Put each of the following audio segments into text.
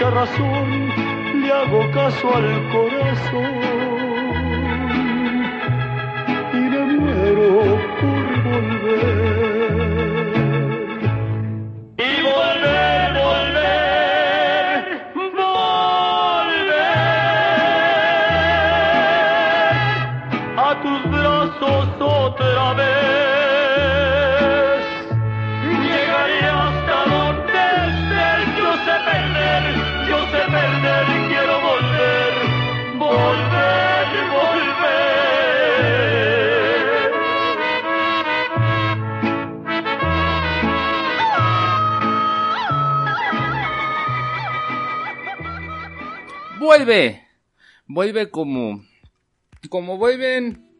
Mucha razón, le hago caso al corazón. Y me muero Vuelve. Vuelve como. Como vuelven.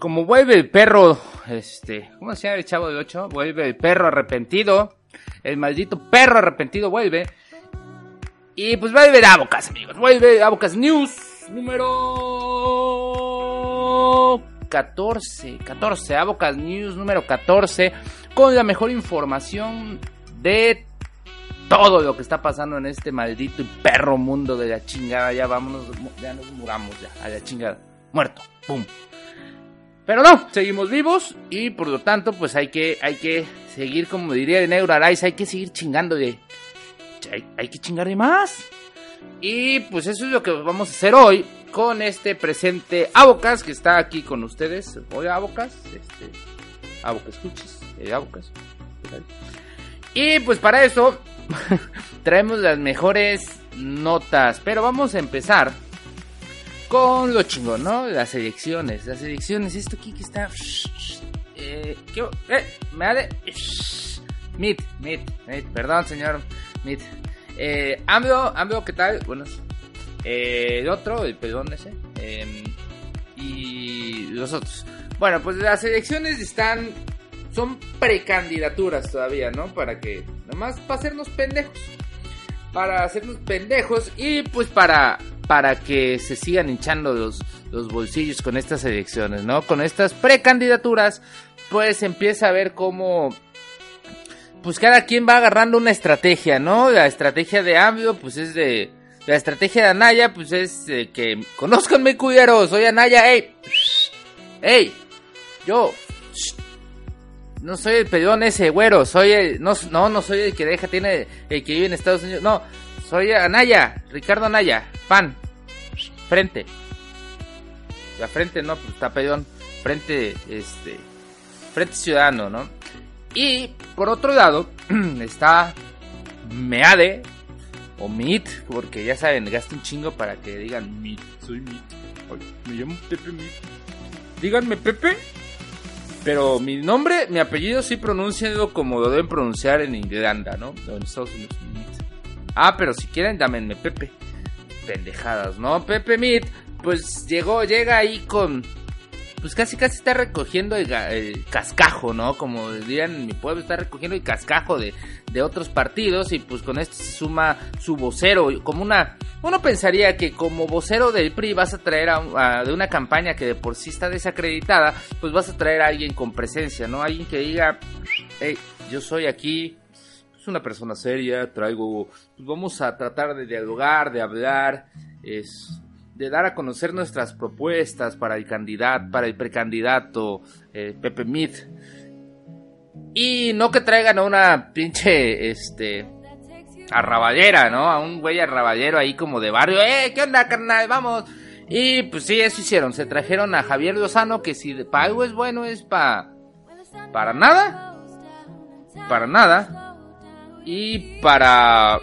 Como vuelve el perro. Este. ¿Cómo se llama el chavo del 8? Vuelve el perro arrepentido. El maldito perro arrepentido vuelve. Y pues vuelve Abocas, amigos. Vuelve Abocas News. Número. 14. 14. Abocas News número 14. Con la mejor información de todo lo que está pasando en este maldito y perro mundo de la chingada. Ya vámonos, ya nos muramos ya, a la chingada. Muerto, pum. Pero no, seguimos vivos y por lo tanto, pues hay que, hay que seguir, como diría el negro Araiz, hay que seguir chingando de. Hay, que chingar de más. Y pues eso es lo que vamos a hacer hoy con este presente Abocas que está aquí con ustedes. Hola Abocas, este. Abocas, escuches, eh, Abocas. Y pues para eso traemos las mejores notas. Pero vamos a empezar con lo chingón, ¿no? Las elecciones. Las elecciones. Esto aquí que está. Eh, ¿qué? Eh, me ha de. Mit, mit, mit. Perdón, señor. Mit. Eh, AMLO, ¿qué tal? Buenos. Eh, el otro, el pelón ese. Eh, y los otros. Bueno, pues las elecciones están son precandidaturas todavía, ¿no? Para que, nomás para hacernos pendejos. Para hacernos pendejos y pues para, para que se sigan hinchando los, los bolsillos con estas elecciones, ¿no? Con estas precandidaturas, pues empieza a ver cómo, pues cada quien va agarrando una estrategia, ¿no? La estrategia de AMLO, pues es de, la estrategia de Anaya, pues es eh, que, conozcanme cuyeros, soy Anaya, ey, ey, yo, no soy el pedón ese, güero. Soy el. No, no, no soy el que deja, tiene. El que vive en Estados Unidos. No, soy Anaya. Ricardo Anaya. Pan. Frente. La frente no, pues está pedón. Frente, este. Frente Ciudadano, ¿no? Y por otro lado, está Meade. O Meat, porque ya saben, gasta un chingo para que digan Meat. Soy Meat. Me llamo Pepe Meat. Díganme Pepe. Pero mi nombre, mi apellido sí pronunciado como lo deben pronunciar en Irlanda, ¿no? En Estados Unidos. Ah, pero si quieren, dámenme Pepe. Pendejadas, ¿no? Pepe Meat, pues llegó, llega ahí con. Pues casi casi está recogiendo el, el cascajo, ¿no? Como dirían en mi pueblo, está recogiendo el cascajo de, de otros partidos y pues con esto se suma su vocero, como una... Uno pensaría que como vocero del PRI vas a traer a, a- de una campaña que de por sí está desacreditada, pues vas a traer a alguien con presencia, ¿no? Alguien que diga, hey, yo soy aquí, es una persona seria, traigo, pues vamos a tratar de dialogar, de hablar, es de dar a conocer nuestras propuestas para el candidato, para el precandidato eh, Pepe Mit. Y no que traigan a una pinche, este, arraballera, ¿no? A un güey arraballero ahí como de barrio. ¡Eh, qué onda, carnal! ¡Vamos! Y pues sí, eso hicieron. Se trajeron a Javier Lozano, que si para algo es bueno, es para... Para nada. Para nada. Y para...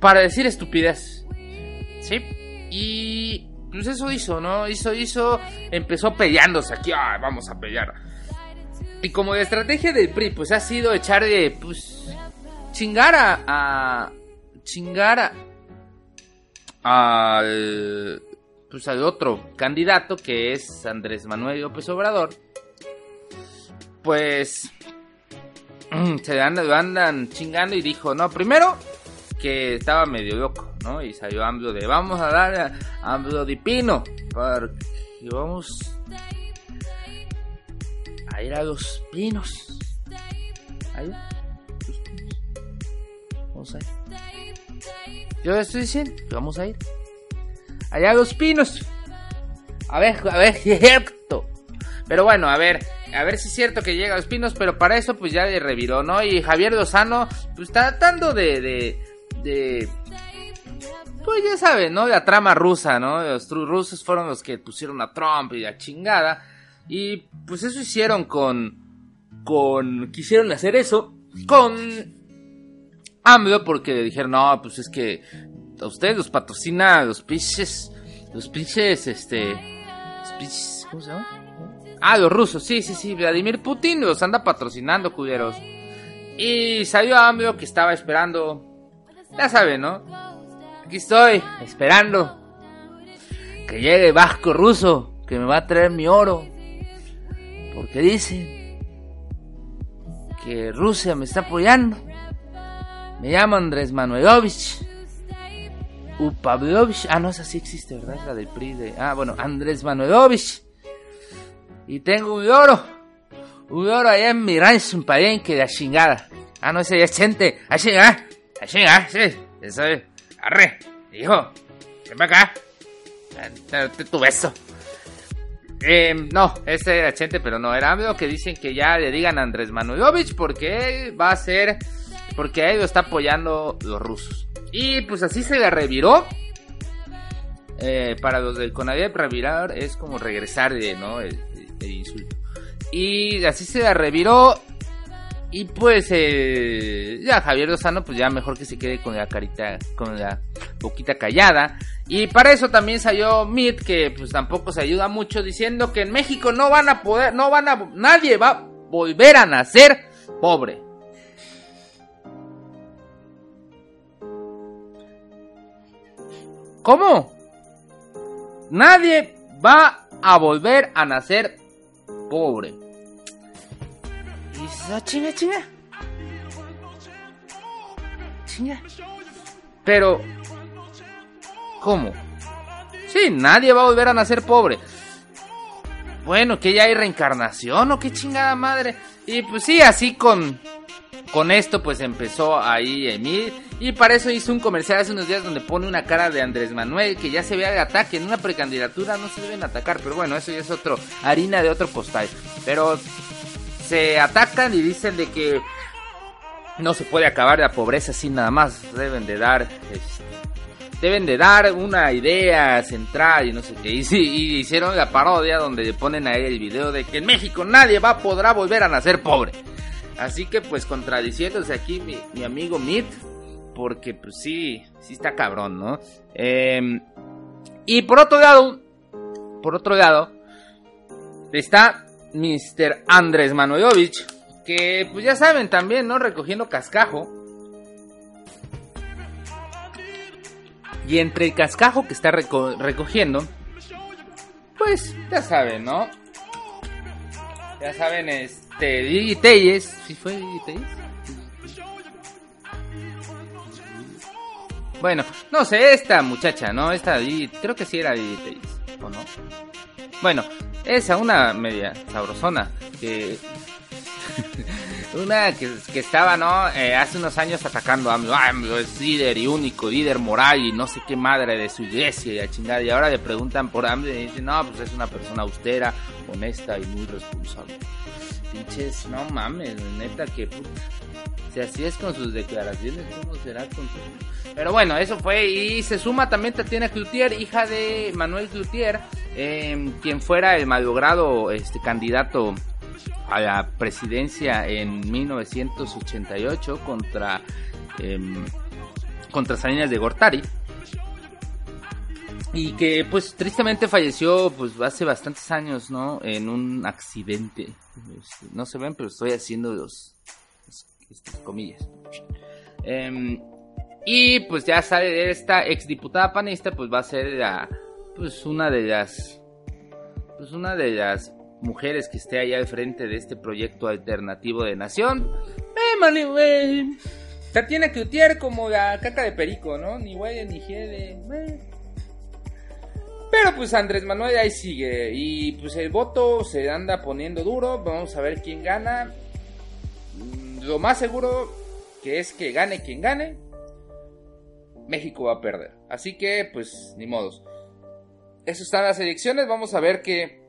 Para decir estupidez. ¿Sí? Y... Pues eso hizo, ¿no? Hizo, hizo... Empezó peleándose aquí. ¡Ah, vamos a pelear! Y como de estrategia del PRI, pues ha sido echar de... Pues... Chingar a... chingar a al pues al otro candidato que es Andrés Manuel López Obrador pues se andan, andan chingando y dijo no primero que estaba medio loco no y salió AMLO de vamos a dar a AMLO de Pino porque vamos a a los pinos ahí los pinos vamos a ir yo estoy diciendo vamos a ir. Allá a los pinos. A ver, a ver cierto. Pero bueno, a ver, a ver si es cierto que llega a los pinos, pero para eso pues ya le reviró, ¿no? Y Javier Lozano pues tratando de, de, de pues ya saben, ¿no? La trama rusa, ¿no? Los rusos fueron los que pusieron a Trump y a chingada. Y pues eso hicieron con, con, quisieron hacer eso con AMLO porque dijeron, no, pues es que a ustedes los patrocina los pinches, los pinches, este, los pinches, ¿cómo se llama? Ah, los rusos, sí, sí, sí, Vladimir Putin los anda patrocinando, culeros. Y salió AMLO que estaba esperando, ya saben, ¿no? Aquí estoy, esperando que llegue Vasco Ruso, que me va a traer mi oro. Porque dicen que Rusia me está apoyando. Me llamo Andrés Manuelovich. Upavlovich. Ah, no, esa sí existe, ¿verdad? La del PRI de... Ah, bueno, Andrés Manuelovich. Y tengo un oro. Un oro allá en mi rancho, un palenque de la chingada. Ah, no, ese ya es gente. Así, ah. Así, ah, sí. Eso es. Arre. Hijo. Ven para acá. Date tu beso. Eh, no, ese era Chente, pero no, era algo que dicen que ya le digan a Andrés Manuelovich porque va a ser porque a ellos está apoyando los rusos. Y pues así se le reviró. Eh, para los del Conavip revirar es como regresar de, ¿no? El, insulto. Y así se la reviró. Y pues eh, ya Javier Lozano pues ya mejor que se quede con la carita, con la boquita callada. Y para eso también salió Mit que pues tampoco se ayuda mucho diciendo que en México no van a poder, no van a, nadie va a volver a nacer pobre. ¿Cómo? Nadie va a volver a nacer pobre. Y esa chinga, chinga. Chinga. Pero, ¿cómo? Sí, nadie va a volver a nacer pobre. Bueno, que ya hay reencarnación o qué chingada madre. Y pues sí, así con con esto pues empezó ahí Emil y para eso hizo un comercial hace unos días donde pone una cara de Andrés Manuel que ya se ve de ataque. En una precandidatura no se deben atacar, pero bueno, eso ya es otro harina de otro postal. Pero se atacan y dicen de que no se puede acabar la pobreza así nada más. Deben de dar este, deben de dar una idea central y no sé qué. Y, hicieron la parodia donde le ponen a él el video de que en México nadie va podrá volver a nacer pobre. Así que pues contradiciéndose aquí mi, amigo Mit, porque pues sí, sí está cabrón, ¿no? Em, y por otro lado, por otro lado, está Mr. Andrés Manuelovich, que pues ya saben también, ¿no? Recogiendo cascajo. Y entre el cascajo que está recogiendo, pues ya saben, ¿no? Ya saben, es este, Didi Telles, ¿sí fue Didi Telles? Bueno, no sé, esta muchacha, ¿no? Esta creo que sí era Didi Telles, ¿o no? Bueno, esa, una media sabrosona, que... una que, estaba, ¿no? Eh, hace unos años atacando a AMLO. AMLO es líder y único, líder moral y no sé qué madre de su iglesia y a chingada. Y ahora le preguntan por AMLO y dicen, no, pues es una persona austera, honesta y muy responsable. pinches, no mames, neta que puta. Si así es con sus declaraciones, ¿cómo será con sus... Pero bueno, eso fue. Y se suma también Tatiana Cloutier, hija de Manuel Cloutier, eh, quien fuera el malogrado este, candidato a la presidencia en 1988 contra, eh, contra Salinas de Gortari. Y que pues tristemente falleció pues hace bastantes años, ¿no? En un accidente. Este, no se ven, pero estoy haciendo los, comillas. Em, y pues ya sale esta exdiputada panista, pues va a ser la, pues una de las, pues una de las mujeres que esté allá al frente de este proyecto alternativo de nación. Eh, mani, güey. Tatiana Cloutier como la caca de perico, ¿no? Ni güey ni jede. eh. Pero pues Andrés Manuel ahí sigue. Y pues el voto se anda poniendo duro. Vamos a ver quién gana. Mm, Lo más seguro que es que gane quien gane. México va a perder. Así que pues ni modos. Eso están las elecciones. Vamos a ver qué,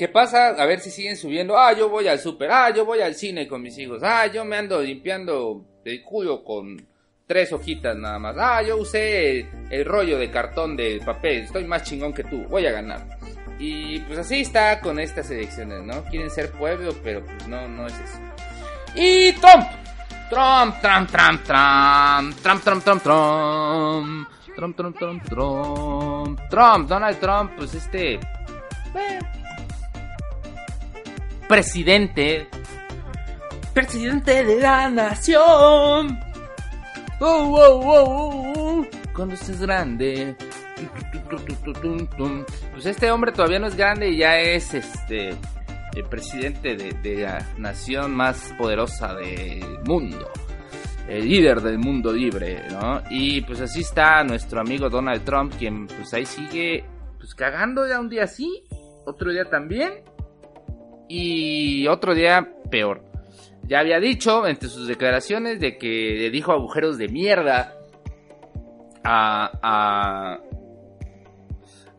qué pasa. A ver si siguen subiendo. Ah, yo voy al súper. Ah, yo voy al cine con mis hijos. Ah, yo me ando limpiando el culo con tres hojitas nada más. Ah, yo usé el, rollo de cartón de papel. Estoy más chingón que tú. Voy a ganar. Y pues así está con estas elecciones, ¿no? Quieren ser pueblo, pero pues no, no es eso. Y Trump. Trump, Trump, Trump, Trump. Trump, Trump, Trump, Trump. Trump, Trump, Trump, Trump. Trump, Donald Trump, pues este. eh, presidente. Presidente de la nación. Oh, oh, oh, oh, oh. Cuando estés grande. Pues este hombre todavía no es grande y ya es este el presidente de, de la nación más poderosa del mundo. El líder del mundo libre, ¿no? Y pues así está nuestro amigo Donald Trump, quien pues ahí sigue pues cagando ya un día sí, otro día también y otro día peor. Ya había dicho entre sus declaraciones de que le dijo agujeros de mierda a, a,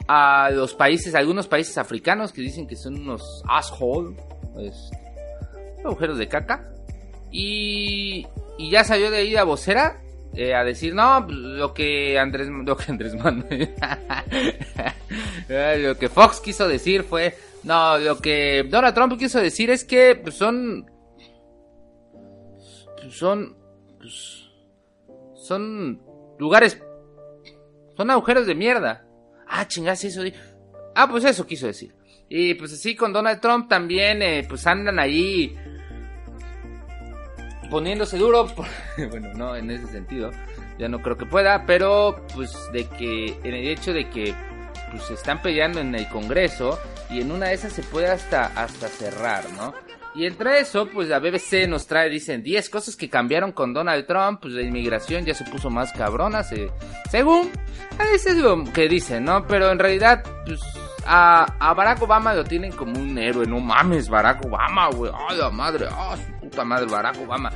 a los países, algunos países africanos que dicen que son unos asshole, pues, agujeros de caca. Y, y ya salió de ahí la vocera eh, a decir, no, pues, lo que Andrés, lo que Andrés Manuel, lo que Fox quiso decir fue, no, lo que Donald Trump quiso decir es que pues, son, son, pues, son lugares, son agujeros de mierda. Ah, chingas, eso. Ah, pues eso quiso decir. Y pues así con Donald Trump también, eh, pues andan ahí poniéndose duro. bueno, no en ese sentido. Ya no creo que pueda, pero pues de que, en el hecho de que pues se están peleando en el Congreso y en una de esas se puede hasta, hasta cerrar, ¿no? Y entre eso, pues la BBC nos trae, dicen, 10 cosas que cambiaron con Donald Trump, pues la inmigración ya se puso más cabrona, se- según, eso es lo que dicen, ¿no? Pero en realidad, pues a, a Barack Obama lo tienen como un héroe, no mames, Barack Obama, güey, ay la madre, ah, su puta madre, Barack Obama.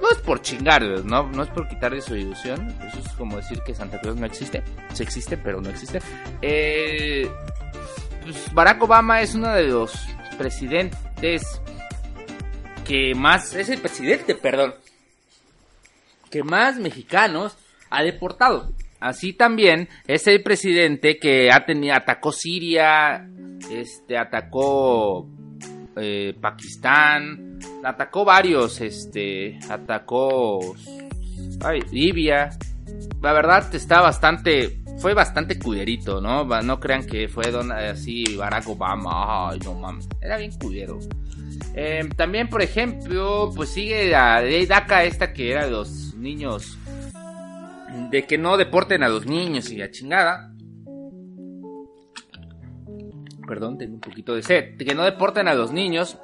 No es por chingarles, ¿no? No es por quitarle su ilusión. Eso es como decir que Santa Claus no existe. Sí existe, pero no existe. Eh, pues Barack Obama es uno de los presidentes que más... Es el presidente, perdón. Que más mexicanos ha deportado. Así también es el presidente que ha tenido, atacó Siria, este, atacó eh, Pakistán, atacó varios, este, atacó ay, Libia. La verdad está bastante, fue bastante culerito, ¿no? No crean que fue don- así Barack Obama, ay, no mames, era bien culero. Eh, también, por ejemplo, pues sigue la ley DACA esta que era de los niños, de que no deporten a los niños y la chingada. Perdón, tengo un poquito de sed. Que no deporten a los niños.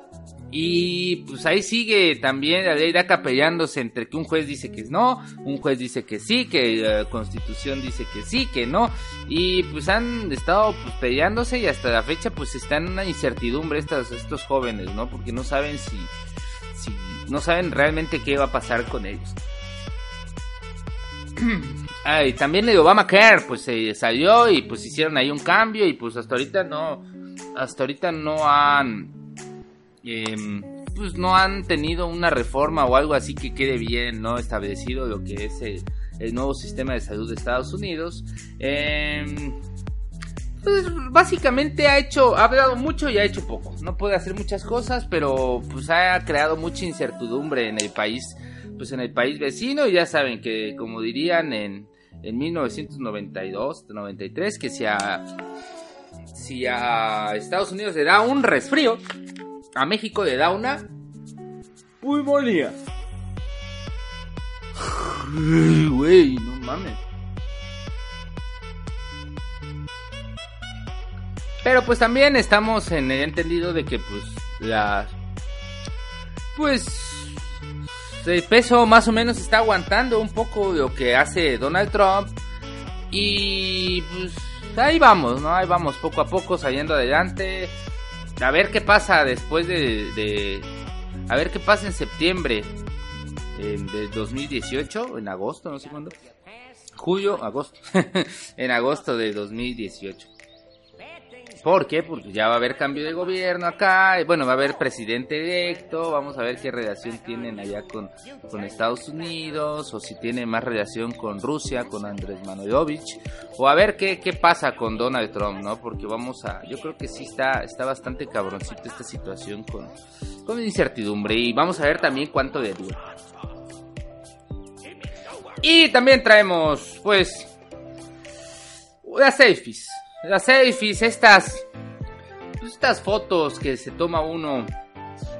Y pues ahí sigue también la ley DACA peleándose entre que un juez dice que no, un juez dice que sí, que la constitución dice que sí, que no. Y pues han estado pues, peleándose y hasta la fecha pues están en una incertidumbre estas, estos jóvenes, ¿no? Porque no saben si, no saben realmente qué va a pasar con ellos. Ah, y también el Obamacare, pues se salió y pues hicieron ahí un cambio y pues hasta ahorita no, hasta ahorita no han, em, pues no han tenido una reforma o algo así que quede bien, ¿no? Establecido lo que es el, nuevo sistema de salud de Estados Unidos. Em, pues básicamente ha hecho, ha hablado mucho y ha hecho poco. No puede hacer muchas cosas, pero pues ha creado mucha incertidumbre en el país, pues en el país vecino. Y ya saben que, como dirían en, en 1992, 93, que si a, si a Estados Unidos le da un resfrío, a México le da una pulmonía. Güey, no mames. Pero pues también estamos en el entendido de que pues la pues el peso más o menos está aguantando un poco lo que hace Donald Trump y pues ahí vamos, ¿no? Ahí vamos poco a poco saliendo adelante. A ver qué pasa después de, a ver qué pasa en septiembre de 2018, en agosto, no sé cuándo. Julio, agosto. en agosto de 2018. ¿Por qué? Porque ya va a haber cambio de gobierno acá, bueno, va a haber presidente electo, vamos a ver qué relación tienen allá con, con Estados Unidos, o si tiene más relación con Rusia, con Andrés Manuelovich, o a ver qué, qué pasa con Donald Trump, ¿no? Porque vamos a, yo creo que sí está, está bastante cabroncito esta situación con, con incertidumbre, y vamos a ver también cuánto de dura. Y también traemos, pues, las selfies. Las selfies, estas, pues, estas fotos que se toma uno,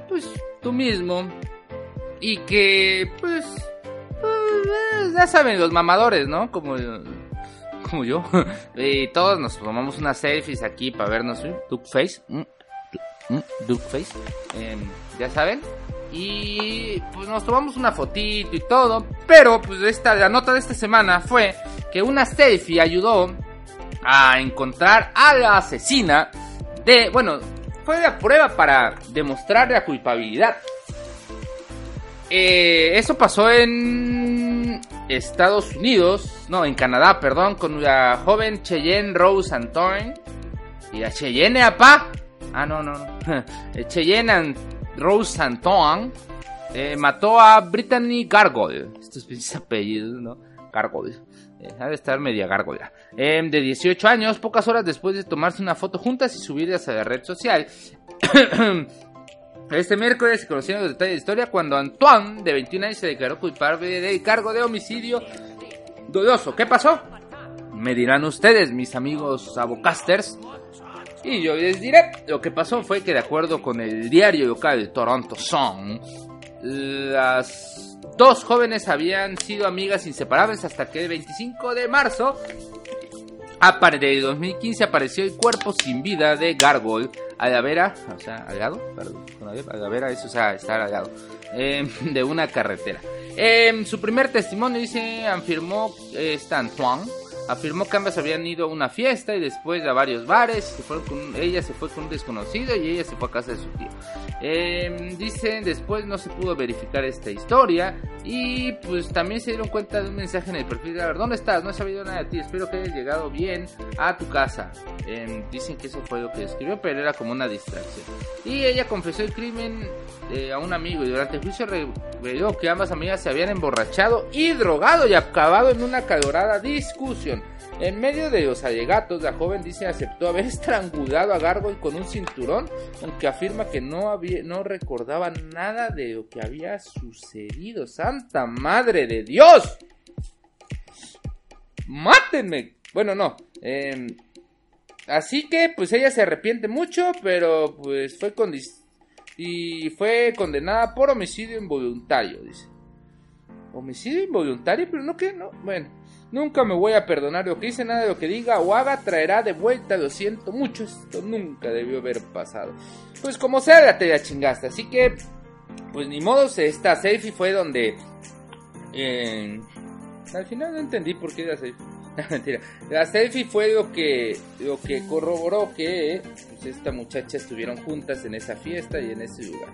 pues, tú mismo. Y que, pues, pues ya saben, los mamadores, ¿no? Como, como yo. y todos nos tomamos unas selfies aquí para vernos, ¿eh? Duke Face. Mm, mm, Duke Face. Eh, ya saben. Y pues nos tomamos una fotito y todo. Pero pues esta, la nota de esta semana fue que una selfie ayudó a encontrar a la asesina de... Bueno, fue la prueba para demostrar la culpabilidad. Eh, eso pasó en Estados Unidos, no, en Canadá, perdón, con la joven Cheyenne Rose Antoine. Y la Cheyenne, apa. Ah, no, no, no. Cheyenne Rose Antoine eh, mató a Brittany Gargoyle. Estos pinches apellidos, ¿no? Gargoyle. Eh, ha de estar media gárgola. Eh, de 18 años, pocas horas después de tomarse una foto juntas y subirlas a la red social. Este miércoles se conocieron los detalles de la historia cuando Antoine, de 21 años, se declaró culpable del cargo de homicidio doloso. ¿Qué pasó? Me dirán ustedes, mis amigos abocasters. Y yo les diré, lo que pasó fue que de acuerdo con el diario local Toronto Sun, las dos jóvenes habían sido amigas inseparables hasta que el 25 de marzo de 2015 apareció el cuerpo sin vida de Gargoyle Alavera, o sea, algado, perdón, Alavera es, o sea, estar eh, de una carretera. Eh, su primer testimonio, dice, afirmó eh, Stan Tuan, afirmó que ambas habían ido a una fiesta y después a varios bares. Se fueron con, ella se fue con un desconocido y ella se fue a casa de su tío. Eh, dicen después no se pudo verificar esta historia y pues también se dieron cuenta de un mensaje en el perfil de dónde estás, no he sabido nada de ti, espero que hayas llegado bien a tu casa. Eh, dicen que eso fue lo que escribió, pero era como una distracción. Y ella confesó el crimen eh, a un amigo y durante el juicio reveló que ambas amigas se habían emborrachado y drogado y acabado en una calorada discusión. En medio de los alegatos, la joven dice aceptó haber estrangulado a Gargoyle con un cinturón, aunque afirma que no, había, no recordaba nada de lo que había sucedido. ¡Santa madre de Dios! ¡Mátenme! Bueno, no. Em, así que, pues ella se arrepiente mucho, pero pues fue con y fue condenada por homicidio involuntario, dice. Homicidio involuntario, pero no que no. Bueno, nunca me voy a perdonar lo que hice, nada de lo que diga o haga traerá de vuelta, lo siento mucho, esto nunca debió haber pasado. Pues como sea, ya te la chingaste, así que, pues ni modo, esta selfie fue donde... Eh, al final no entendí por qué era selfie. mentira. La selfie fue lo que, lo que corroboró que pues, esta muchacha estuvieron juntas en esa fiesta y en ese lugar.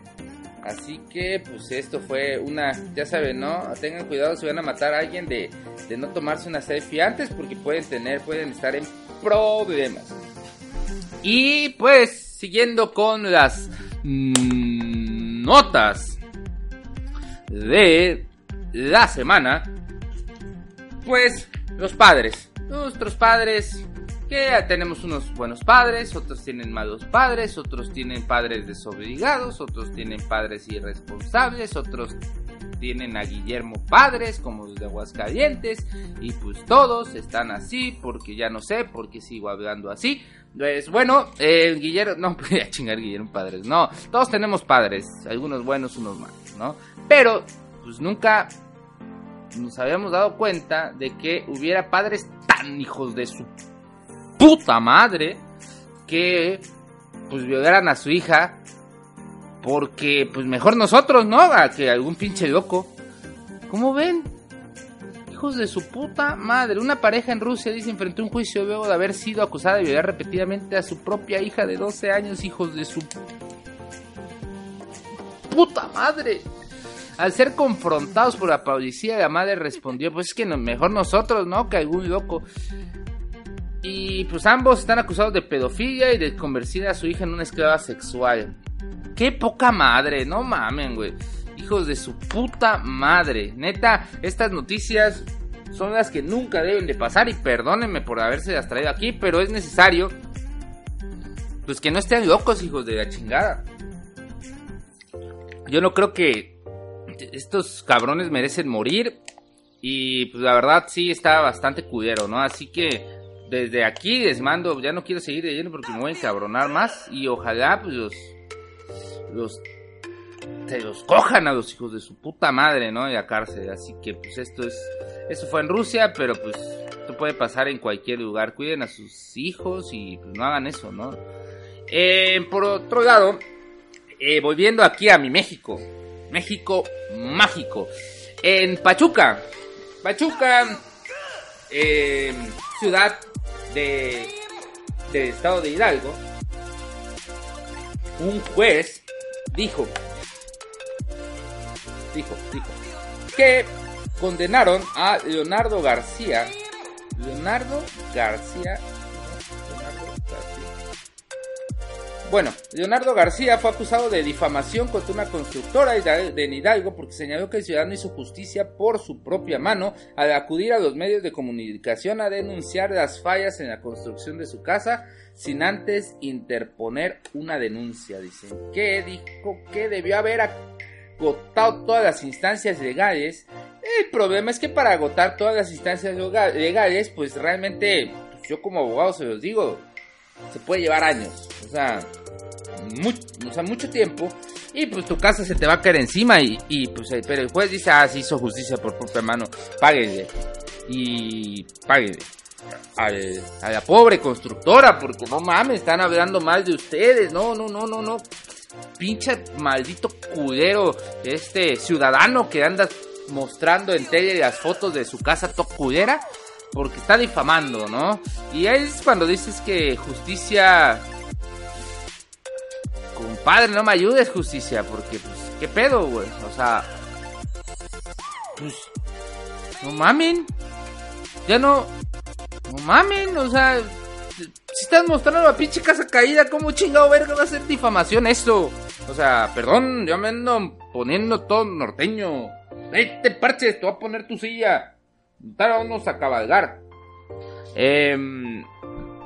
Así que, pues esto fue una, ya saben, ¿no? Tengan cuidado si van a matar a alguien de, de no tomarse una selfie antes porque pueden tener, pueden estar en problemas. Y pues, siguiendo con las... Mmm, notas de la semana, pues los padres, nuestros padres, que tenemos unos buenos padres, otros tienen malos padres, otros tienen padres desobligados, otros tienen padres irresponsables, otros tienen a Guillermo Padres como los de Aguascalientes y pues todos están así porque ya no sé porque sigo hablando así. Pues bueno, eh, Guillermo, no voy chingar Guillermo Padres, no, todos tenemos padres, algunos buenos, unos malos, ¿no? Pero pues nunca nos habíamos dado cuenta de que hubiera padres tan hijos de su puta madre que pues violaran a su hija porque pues mejor nosotros, ¿no? Que algún pinche loco. ¿Cómo ven? Hijos de su puta madre. Una pareja en Rusia dice enfrentó un juicio luego de haber sido acusada de violar repetidamente a su propia hija de 12 años, hijos de su puta madre. Al ser confrontados por la policía, la madre respondió, pues es que mejor nosotros, ¿no? Que algún loco. Y pues ambos están acusados de pedofilia y de convertir a su hija en una esclava sexual. Qué poca madre, no mamen, güey. Hijos de su puta madre. Neta, estas noticias son las que nunca deben de pasar y perdónenme por haberse las traído aquí, pero es necesario pues que no estén locos, hijos de la chingada. Yo no creo que estos cabrones merecen morir y pues la verdad sí está bastante cudero, ¿no? Así que desde aquí les mando, ya no quiero seguir leyendo porque me voy a encabronar más y ojalá pues los los se los cojan a los hijos de su puta madre, ¿no? Y a cárcel. Así que pues esto es, eso fue en Rusia, pero pues esto puede pasar en cualquier lugar. Cuiden a sus hijos y pues no hagan eso, ¿no? Eh, por otro lado, eh, volviendo aquí a mi México, México mágico, en Pachuca, Pachuca, eh, ciudad de del estado de Hidalgo, un juez dijo, dijo, dijo, que condenaron a Leonardo García, Leonardo García, Bueno, Leonardo García fue acusado de difamación contra una constructora de Hidalgo porque señaló que el ciudadano hizo justicia por su propia mano al acudir a los medios de comunicación a denunciar las fallas en la construcción de su casa sin antes interponer una denuncia. Dicen que dijo que debió haber agotado todas las instancias legales. El problema es que para agotar todas las instancias legales, pues realmente, pues yo como abogado se los digo, se puede llevar años. O sea, mucho, mucho tiempo. Y pues tu casa se te va a caer encima. Y, y pues, eh, pero el juez dice, ah, sí hizo justicia por propia mano. Páguenle. Y páguenle a la pobre constructora, porque no mames, están hablando mal de ustedes, no, no, no, no, no. Pinche maldito culero, este ciudadano que anda mostrando en tele las fotos de su casa tocudera, porque está difamando, ¿no? Y ahí es cuando dices que justicia... Compadre, no me ayudes justicia, porque pues, ¿qué pedo, güey? O sea... Pues... No mamen. Ya no... No mamen, o sea, si estás mostrando la pinche casa caída, ¿cómo chingado verga va a ser difamación esto? O sea, perdón, yo me ando poniendo todo norteño. Vete, parches, te voy a poner tu silla. Vamos a cabalgar. Em,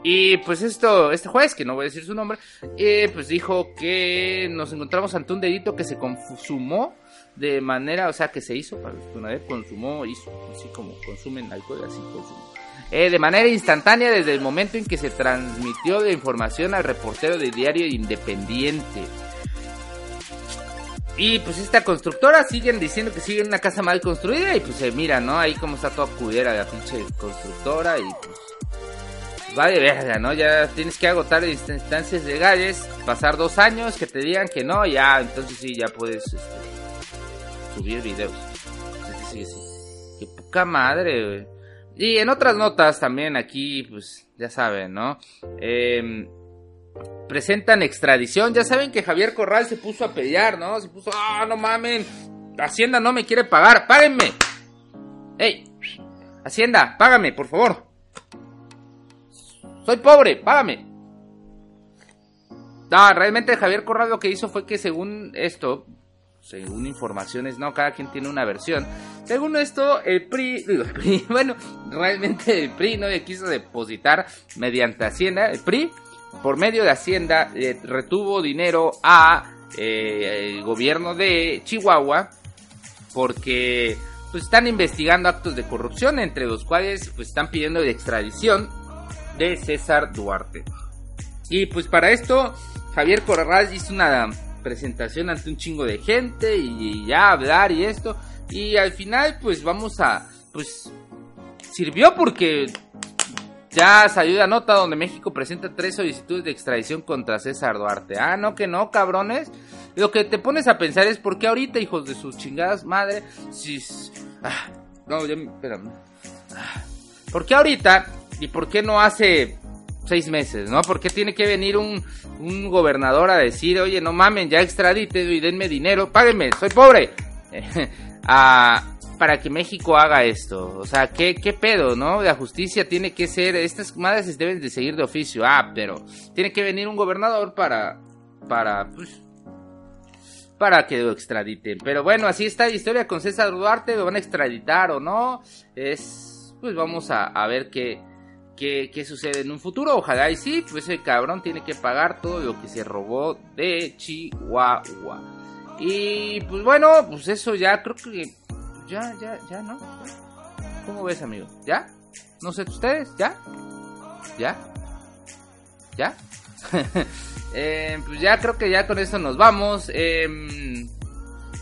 y pues esto, este juez, que no voy a decir su nombre, eh, pues dijo que nos encontramos ante un delito que se consumó de manera, o sea, que se hizo, para una vez consumó, hizo, así como consumen alcohol, así consumó eh, de manera instantánea desde el momento en que se transmitió la información al reportero del diario Independiente. Y pues esta constructora siguen diciendo que sigue en una casa mal construida y pues se mira, ¿no? Ahí como está toda cudera la pinche constructora y pues va de verga, ¿no? Ya tienes que agotar instancias legales, pasar dos años, que te digan que no, ya, entonces sí, ya puedes este, subir videos. Sí, sí. Qué poca madre, güey. Y en otras notas también aquí, pues ya saben, ¿no? Em, presentan extradición. Ya saben que Javier Corral se puso a pelear, ¿no? Se puso, ah, no mamen, Hacienda no me quiere pagar, páguenme. ¡Ey! Hacienda, págame, por favor. Soy pobre, págame. No, realmente Javier Corral lo que hizo fue que según esto, según informaciones, no, cada quien tiene una versión. Según esto, el PRI, el PRI, bueno, realmente el PRI no le quiso depositar mediante Hacienda, el PRI, por medio de Hacienda, retuvo dinero a eh, gobierno de Chihuahua porque pues están investigando actos de corrupción, entre los cuales pues están pidiendo la extradición de César Duarte. Y pues para esto, Javier Corral hizo una presentación ante un chingo de gente y ya hablar y esto. Y al final pues vamos a, pues sirvió porque ya salió la nota donde México presenta tres solicitudes de extradición contra César Duarte. Ah, no, que no, cabrones. Lo que te pones a pensar es por qué ahorita, hijos de sus chingadas madre, si... Ah, no, ya, espérame. Ah, ¿Por qué ahorita y por qué no hace seis meses, no? ¿Por qué tiene que venir un, un gobernador a decir, oye, no mamen, ya extradite y denme dinero, páguenme, soy pobre? a, para que México haga esto? O sea, ¿qué, ¿qué pedo, no? La justicia tiene que ser, estas madres deben de seguir de oficio, ah, pero tiene que venir un gobernador para, para, pues, para que lo extraditen. Pero bueno, así está la historia con César Duarte, lo van a extraditar o no. Es, pues vamos a, ver qué, qué, sucede en un futuro. Ojalá y sí, pues ese cabrón tiene que pagar todo lo que se robó de Chihuahua. Y pues bueno, pues eso ya creo que ya, ya, ya, ¿no? ¿Cómo ves, amigo? ¿Ya? No sé, ¿ustedes? ¿Ya? ¿Ya? ¿Ya? Eh, pues ya creo que ya con esto nos vamos. Em,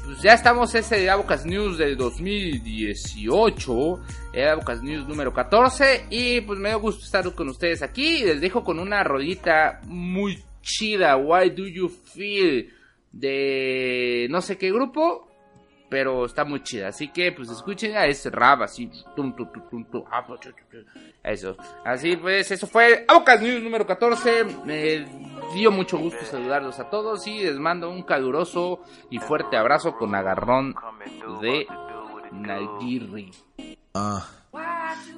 pues ya estamos ese Abocas News del 2018. El Abocas News número 14. Y pues me dio gusto estar con ustedes aquí. Les dejo con una rodita muy chida. Why do you feel? De no sé qué grupo pero está muy chida. Así que, pues escuchen a ese rap así. Eso. Así pues, eso fue Abocas News número 14. Me dio mucho gusto saludarlos a todos y les mando un caluroso y fuerte abrazo con agarrón de Nagiri. Uh.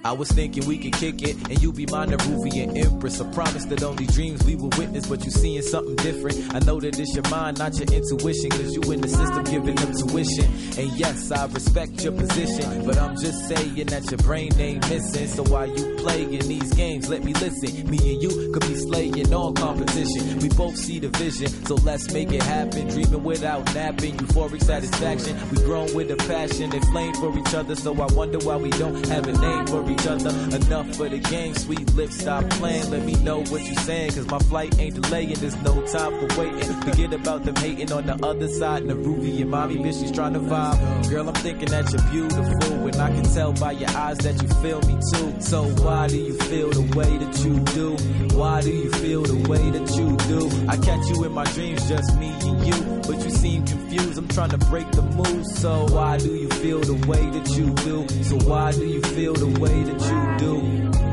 I was thinking we could kick it, and you be my Neruvian empress. I promise that only dreams we will witness, but you seeing something different. I know that it's your mind, not your intuition, cause you in the system giving them tuition. And yes, I respect your position, but I'm just saying that your brain ain't missing. So while you playing these games, let me listen. Me and you could be slaying all competition. We both see the vision, so let's make it happen. Dreaming without napping, euphoric satisfaction. We grown with a passion and flame for each other, so I wonder why we don't have a name for each other. Enough for the game, sweet lips, stop playing. Let me know what you saying, cause my flight ain't delaying. There's no time for waiting. Forget about them hating on the other side. Naruvi and mommy bitch, she's trying to vibe. Girl, I'm thinking that you're beautiful, and I can tell by your eyes that you feel me too. So why do you feel the way that you do? Why do you feel the way that you do? I catch you in my dreams, just me and you, but you seem confused. I'm trying to break the mood. So why do you feel the way that you do? So why do you feel the way that you do?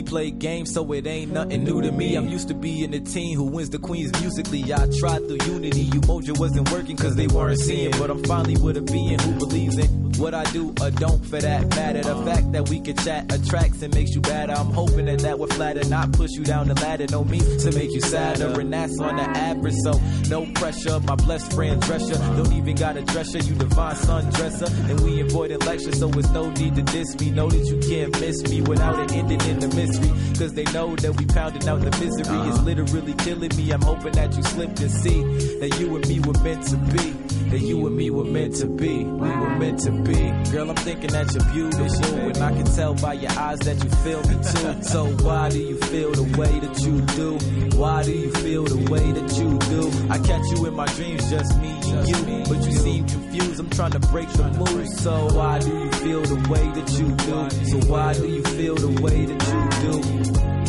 Usually play games, so it ain't nothing new to me. I'm used to being the team who wins the Queens musically. I tried through unity, Umoja wasn't working cause they weren't seeing. But I'm finally with a being who believes in what I do or don't for that matter. The fact that we can chat attracts and makes you better. I'm hoping that that would flatter, not push you down the ladder. No me to make you sadder, and that's on the average. So no pressure. My blessed friend Dresser don't even got a dresser. You divine sun dresser. and we avoiding lecture, so it's no need to diss me. Know that you can't miss me without it ending in the mystery. Cause they know that we pounding out the misery. It's literally killing me. I'm hoping that you slip and see that you and me were meant to be. That you and me were meant to be. We were meant to be be. Girl, I'm thinking that you're beautiful, and I can tell by your eyes that you feel me too. So why do you feel the way that you do? Why do you feel the way that you do? I catch you in my dreams, just me and you, but you seem confused. I'm trying to break the mood. So why do you feel the way that you do? So why do you feel the way that you do? do.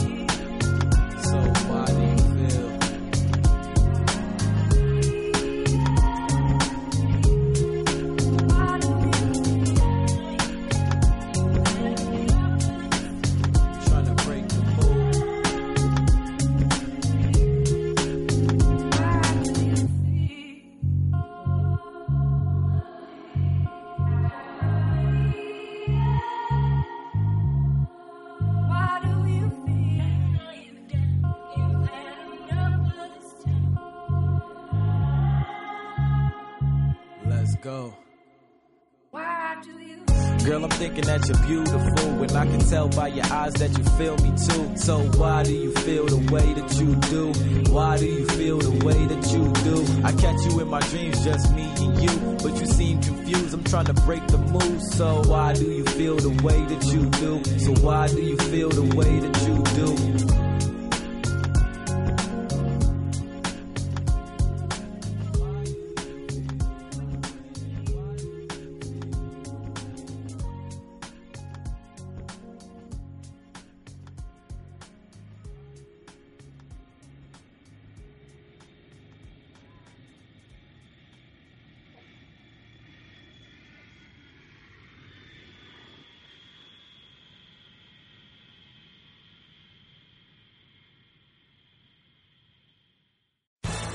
I'm that you're beautiful, and I can tell by your eyes that you feel me too. So why do you feel the way that you do? Why do you feel the way that you do? I catch you in my dreams, just me and you, but you seem confused. I'm trying to break the mood. So why do you feel the way that you do? So why do you feel the way that you do?